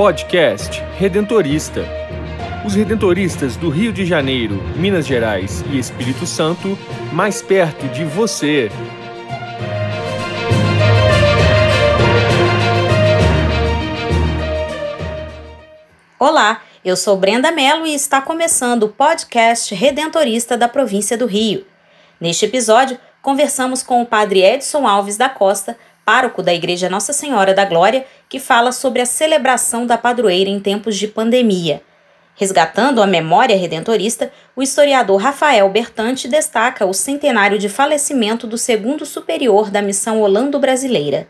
Podcast Redentorista. Os redentoristas do Rio de Janeiro, Minas Gerais e Espírito Santo, mais perto de você. Olá, eu sou Brenda Mello e está começando o podcast Redentorista da província do Rio. Neste episódio, conversamos com o padre Edson Alves da Costa, pároco da Igreja Nossa Senhora da Glória, que fala sobre a celebração da padroeira em tempos de pandemia. Resgatando a memória redentorista, o historiador Rafael Bertante destaca o centenário de falecimento do segundo superior da missão Holando-Brasileira.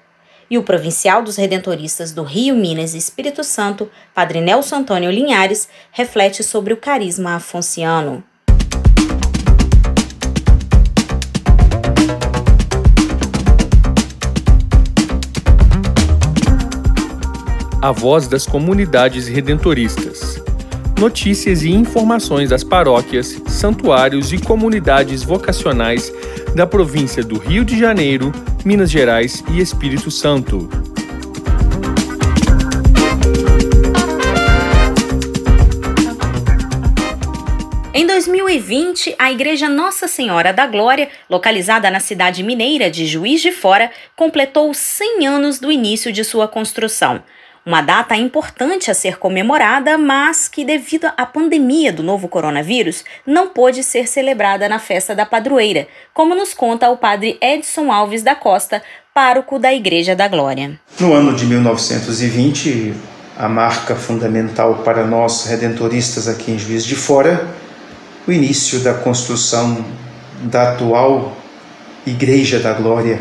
E o provincial dos redentoristas do Rio, Minas e Espírito Santo, Padre Nelson Antônio Linhares, reflete sobre o carisma afonciano. A voz das comunidades redentoristas. Notícias e informações das paróquias, santuários e comunidades vocacionais da província do Rio de Janeiro, Minas Gerais e Espírito Santo. Em 2020, a Igreja Nossa Senhora da Glória, localizada na cidade mineira de Juiz de Fora, completou 100 anos do início de sua construção. Uma data importante a ser comemorada, mas que, devido à pandemia do novo coronavírus, não pôde ser celebrada na festa da padroeira, como nos conta o padre Edson Alves da Costa, pároco da Igreja da Glória. No ano de 1920, a marca fundamental para nós redentoristas aqui em Juiz de Fora, o início da construção da atual Igreja da Glória,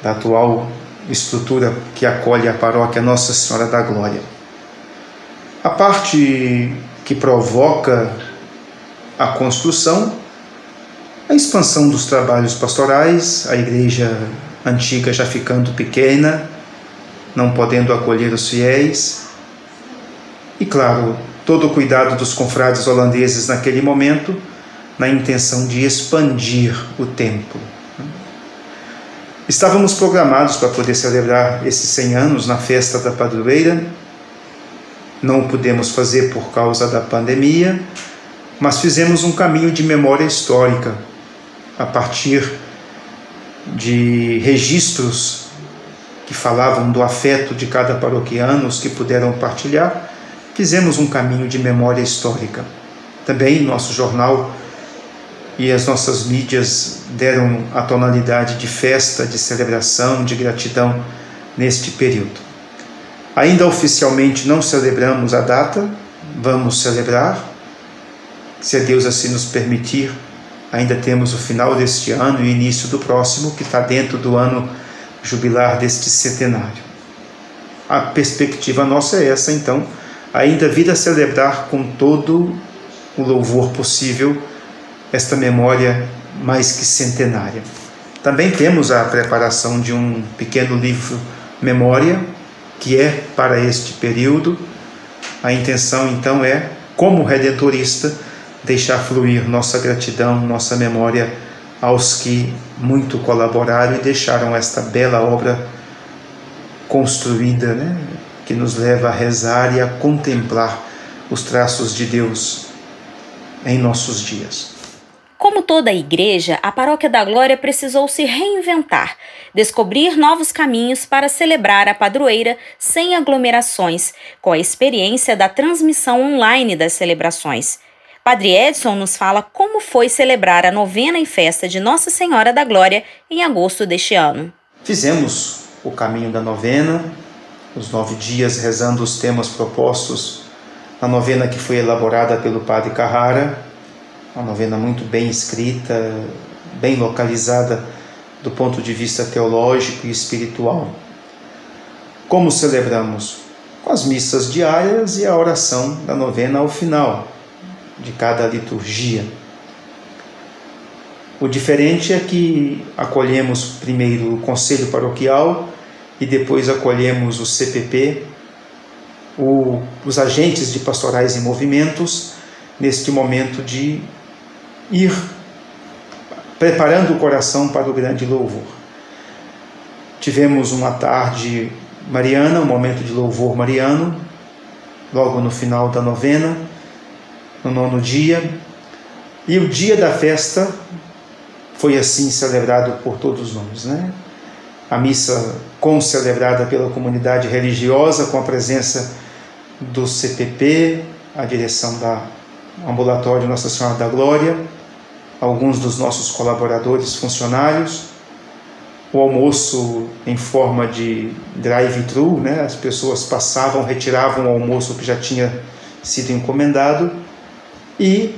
da atual estrutura que acolhe a paróquia Nossa Senhora da Glória. A parte que provoca a construção, a expansão dos trabalhos pastorais, a igreja antiga já ficando pequena, não podendo acolher os fiéis, e claro, todo o cuidado dos confrades holandeses naquele momento, na intenção de expandir o templo. Estávamos programados para poder celebrar esses 100 anos na festa da padroeira. Não o pudemos fazer por causa da pandemia, mas fizemos um caminho de memória histórica a partir de registros que falavam do afeto de cada paroquiano, os que puderam partilhar. Fizemos um caminho de memória histórica. Também nosso jornal e as nossas mídias deram a tonalidade de festa, de celebração, de gratidão neste período. Ainda oficialmente não celebramos a data, vamos celebrar. Se Deus assim nos permitir, ainda temos o final deste ano e início do próximo, que está dentro do ano jubilar deste centenário. A perspectiva nossa é essa, então, ainda vir a celebrar com todo o louvor possível esta memória mais que centenária. Também temos a preparação de um pequeno livro Memória, que é para este período. A intenção então é, como redentorista, deixar fluir nossa gratidão, nossa memória aos que muito colaboraram e deixaram esta bela obra construída, né, que nos leva a rezar e a contemplar os traços de Deus em nossos dias. Como toda a igreja, a Paróquia da Glória precisou se reinventar, descobrir novos caminhos para celebrar a padroeira sem aglomerações, com a experiência da transmissão online das celebrações. Padre Edson nos fala como foi celebrar a novena e festa de Nossa Senhora da Glória em agosto deste ano. Fizemos o caminho da novena, os nove dias rezando os temas propostos na novena que foi elaborada pelo Padre Carrara uma novena muito bem escrita, bem localizada do ponto de vista teológico e espiritual. Como celebramos? Com as missas diárias e a oração da novena ao final de cada liturgia. O diferente é que acolhemos primeiro o conselho paroquial e depois acolhemos o CPP, o, os agentes de pastorais e movimentos, neste momento de ir preparando o coração para o grande louvor. Tivemos uma tarde mariana, um momento de louvor mariano, logo no final da novena, no nono dia. E o dia da festa foi assim celebrado por todos nós, né? A missa concelebrada pela comunidade religiosa com a presença do CPP, a direção da ambulatório Nossa Senhora da Glória, alguns dos nossos colaboradores funcionários, o almoço em forma de drive-thru, né? as pessoas passavam, retiravam o almoço que já tinha sido encomendado, e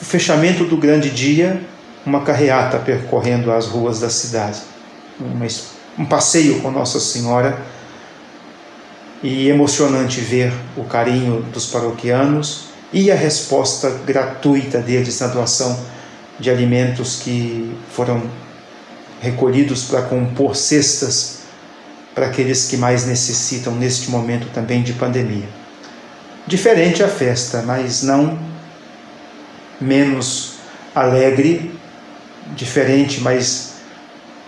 o fechamento do grande dia, uma carreata percorrendo as ruas da cidade, um passeio com Nossa Senhora, e emocionante ver o carinho dos paroquianos e a resposta gratuita deles na doação de alimentos que foram recolhidos para compor cestas para aqueles que mais necessitam neste momento também de pandemia. Diferente a festa, mas não menos alegre, diferente, mas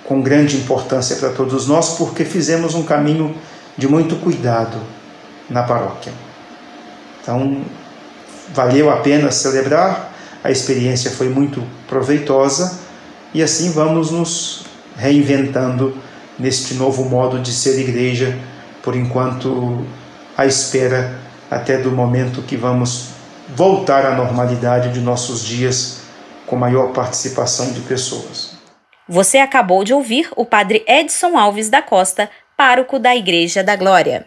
com grande importância para todos nós, porque fizemos um caminho de muito cuidado na paróquia. Então, valeu a pena celebrar, a experiência foi muito proveitosa e assim vamos nos reinventando neste novo modo de ser igreja, por enquanto à espera até do momento que vamos voltar à normalidade de nossos dias com maior participação de pessoas. Você acabou de ouvir o Padre Edson Alves da Costa, pároco da Igreja da Glória.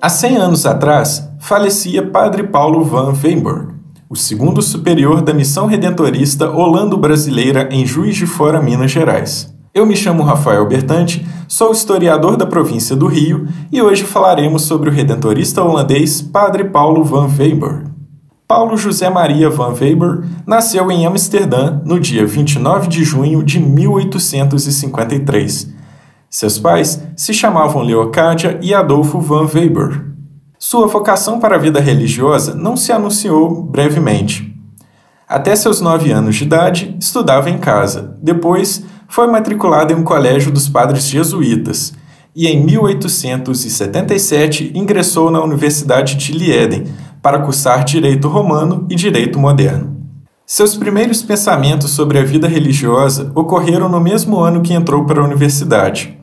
Há 100 anos atrás, falecia Padre Paulo van Weinberg, o segundo superior da missão redentorista holando-brasileira em Juiz de Fora, Minas Gerais. Eu me chamo Rafael Bertante, sou historiador da província do Rio e hoje falaremos sobre o redentorista holandês Padre Paulo van Weinberg. Paulo José Maria van Weber nasceu em Amsterdã no dia 29 de junho de 1853. Seus pais se chamavam Leocádia e Adolfo van Weber. Sua vocação para a vida religiosa não se anunciou brevemente. Até seus nove anos de idade, estudava em casa. Depois, foi matriculado em um colégio dos padres jesuítas e, em 1877, ingressou na Universidade de Lieden para cursar direito romano e direito moderno. Seus primeiros pensamentos sobre a vida religiosa ocorreram no mesmo ano que entrou para a universidade.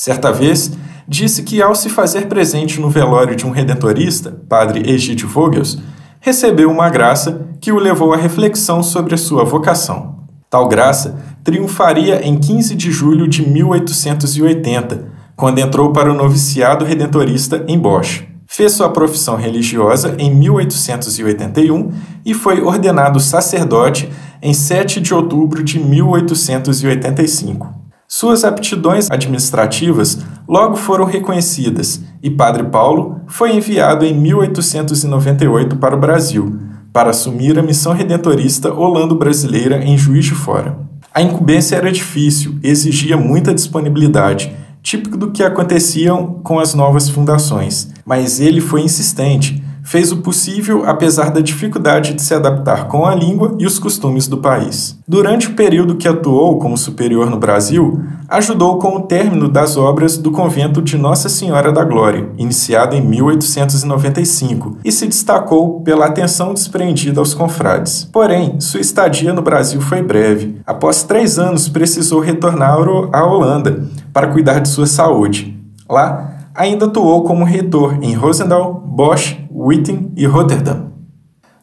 Certa vez, disse que ao se fazer presente no velório de um redentorista, padre Egídio Vogels, recebeu uma graça que o levou à reflexão sobre a sua vocação. Tal graça triunfaria em 15 de julho de 1880, quando entrou para o noviciado redentorista em Bosch. Fez sua profissão religiosa em 1881 e foi ordenado sacerdote em 7 de outubro de 1885. Suas aptidões administrativas logo foram reconhecidas e Padre Paulo foi enviado em 1898 para o Brasil, para assumir a missão redentorista holando-brasileira em Juiz de Fora. A incumbência era difícil, exigia muita disponibilidade típico do que aconteciam com as novas fundações, mas ele foi insistente, fez o possível apesar da dificuldade de se adaptar com a língua e os costumes do país. Durante o período que atuou como superior no Brasil, ajudou com o término das obras do convento de Nossa Senhora da Glória, iniciado em 1895, e se destacou pela atenção desprendida aos confrades. Porém, sua estadia no Brasil foi breve. Após três anos, precisou retornar à Holanda para cuidar de sua saúde. Lá, ainda atuou como reitor em Roosendaal, Bosch, Witten e Rotterdam.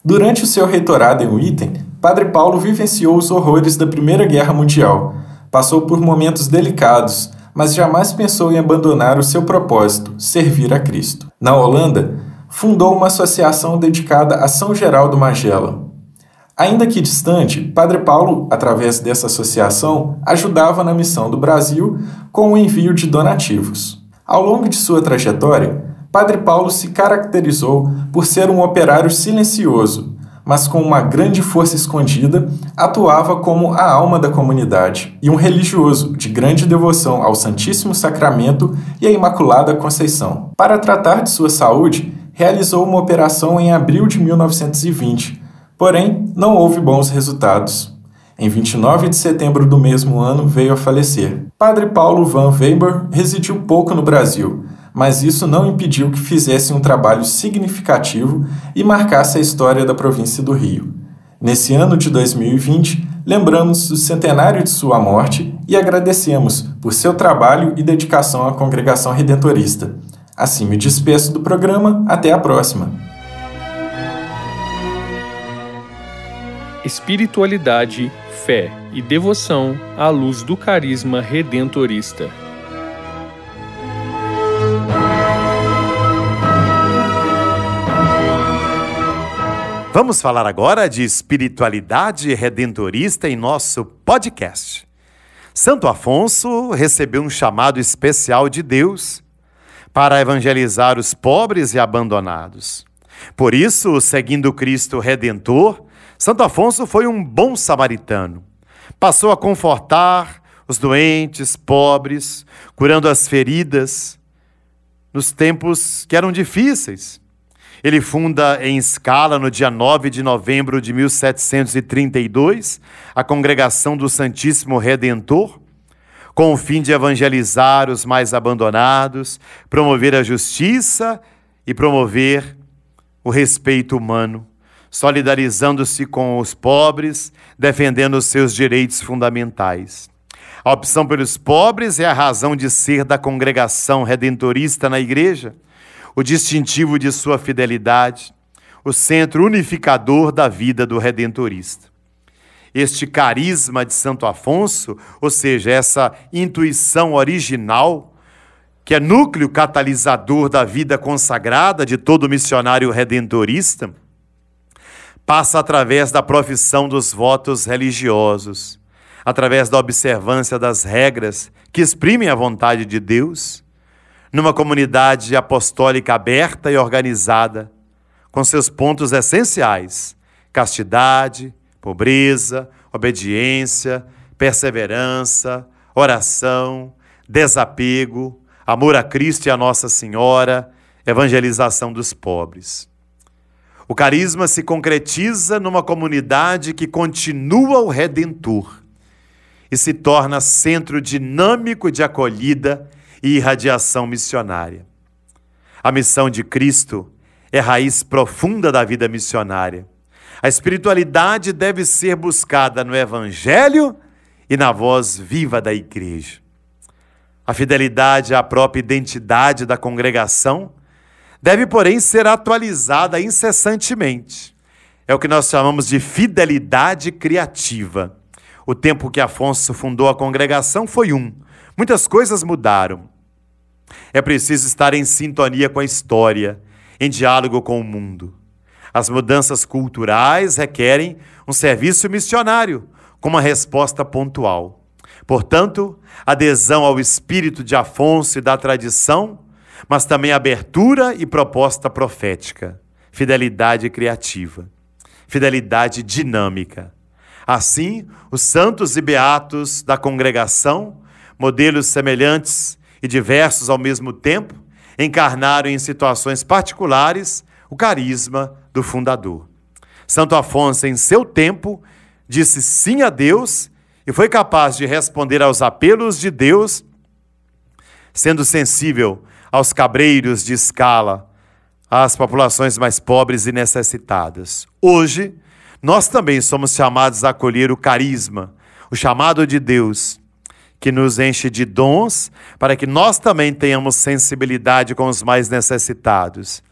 Durante o seu reitorado em Witten, Padre Paulo vivenciou os horrores da Primeira Guerra Mundial. Passou por momentos delicados, mas jamais pensou em abandonar o seu propósito, servir a Cristo. Na Holanda, fundou uma associação dedicada a São Geraldo Magela. Ainda que distante, Padre Paulo, através dessa associação, ajudava na missão do Brasil com o envio de donativos. Ao longo de sua trajetória, Padre Paulo se caracterizou por ser um operário silencioso, mas com uma grande força escondida, atuava como a alma da comunidade e um religioso de grande devoção ao Santíssimo Sacramento e à Imaculada Conceição. Para tratar de sua saúde, realizou uma operação em abril de 1920, porém não houve bons resultados. Em 29 de setembro do mesmo ano, veio a falecer. Padre Paulo Van Weber residiu pouco no Brasil, mas isso não impediu que fizesse um trabalho significativo e marcasse a história da província do Rio. Nesse ano de 2020, lembramos do centenário de sua morte e agradecemos por seu trabalho e dedicação à congregação redentorista. Assim me despeço do programa, até a próxima. Espiritualidade fé e devoção à luz do carisma redentorista. Vamos falar agora de espiritualidade redentorista em nosso podcast. Santo Afonso recebeu um chamado especial de Deus para evangelizar os pobres e abandonados. Por isso, seguindo Cristo Redentor, Santo Afonso foi um bom samaritano. Passou a confortar os doentes, pobres, curando as feridas nos tempos que eram difíceis. Ele funda em Escala, no dia 9 de novembro de 1732, a Congregação do Santíssimo Redentor, com o fim de evangelizar os mais abandonados, promover a justiça e promover o respeito humano solidarizando-se com os pobres, defendendo os seus direitos fundamentais. A opção pelos pobres é a razão de ser da congregação redentorista na igreja, o distintivo de sua fidelidade, o centro unificador da vida do redentorista. Este carisma de Santo Afonso, ou seja, essa intuição original, que é núcleo catalisador da vida consagrada de todo missionário redentorista, passa através da profissão dos votos religiosos, através da observância das regras que exprimem a vontade de Deus, numa comunidade apostólica aberta e organizada, com seus pontos essenciais: castidade, pobreza, obediência, perseverança, oração, desapego, amor a Cristo e a Nossa Senhora, evangelização dos pobres. O carisma se concretiza numa comunidade que continua o redentor e se torna centro dinâmico de acolhida e irradiação missionária. A missão de Cristo é raiz profunda da vida missionária. A espiritualidade deve ser buscada no Evangelho e na voz viva da Igreja. A fidelidade à própria identidade da congregação deve, porém, ser atualizada incessantemente. É o que nós chamamos de fidelidade criativa. O tempo que Afonso fundou a congregação foi um. Muitas coisas mudaram. É preciso estar em sintonia com a história, em diálogo com o mundo. As mudanças culturais requerem um serviço missionário, com uma resposta pontual. Portanto, adesão ao espírito de Afonso e da tradição mas também abertura e proposta profética, fidelidade criativa, fidelidade dinâmica. Assim, os santos e beatos da congregação, modelos semelhantes e diversos ao mesmo tempo, encarnaram em situações particulares o carisma do fundador. Santo Afonso, em seu tempo, disse sim a Deus e foi capaz de responder aos apelos de Deus, sendo sensível aos cabreiros de escala, às populações mais pobres e necessitadas. Hoje, nós também somos chamados a acolher o carisma, o chamado de Deus, que nos enche de dons, para que nós também tenhamos sensibilidade com os mais necessitados.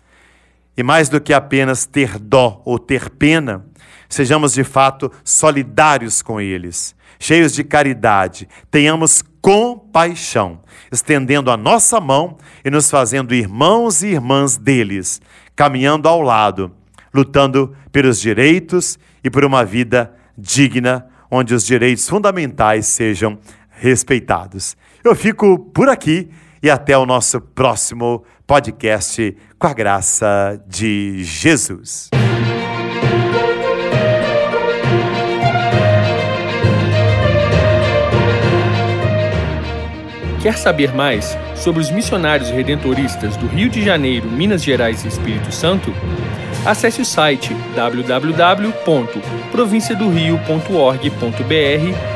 E mais do que apenas ter dó ou ter pena, sejamos de fato solidários com eles, cheios de caridade, tenhamos compaixão, estendendo a nossa mão e nos fazendo irmãos e irmãs deles, caminhando ao lado, lutando pelos direitos e por uma vida digna, onde os direitos fundamentais sejam respeitados. Eu fico por aqui e até o nosso próximo podcast com a graça de Jesus. Quer saber mais sobre os missionários redentoristas do Rio de Janeiro, Minas Gerais e Espírito Santo? Acesse o site www.provinciadorio.org.br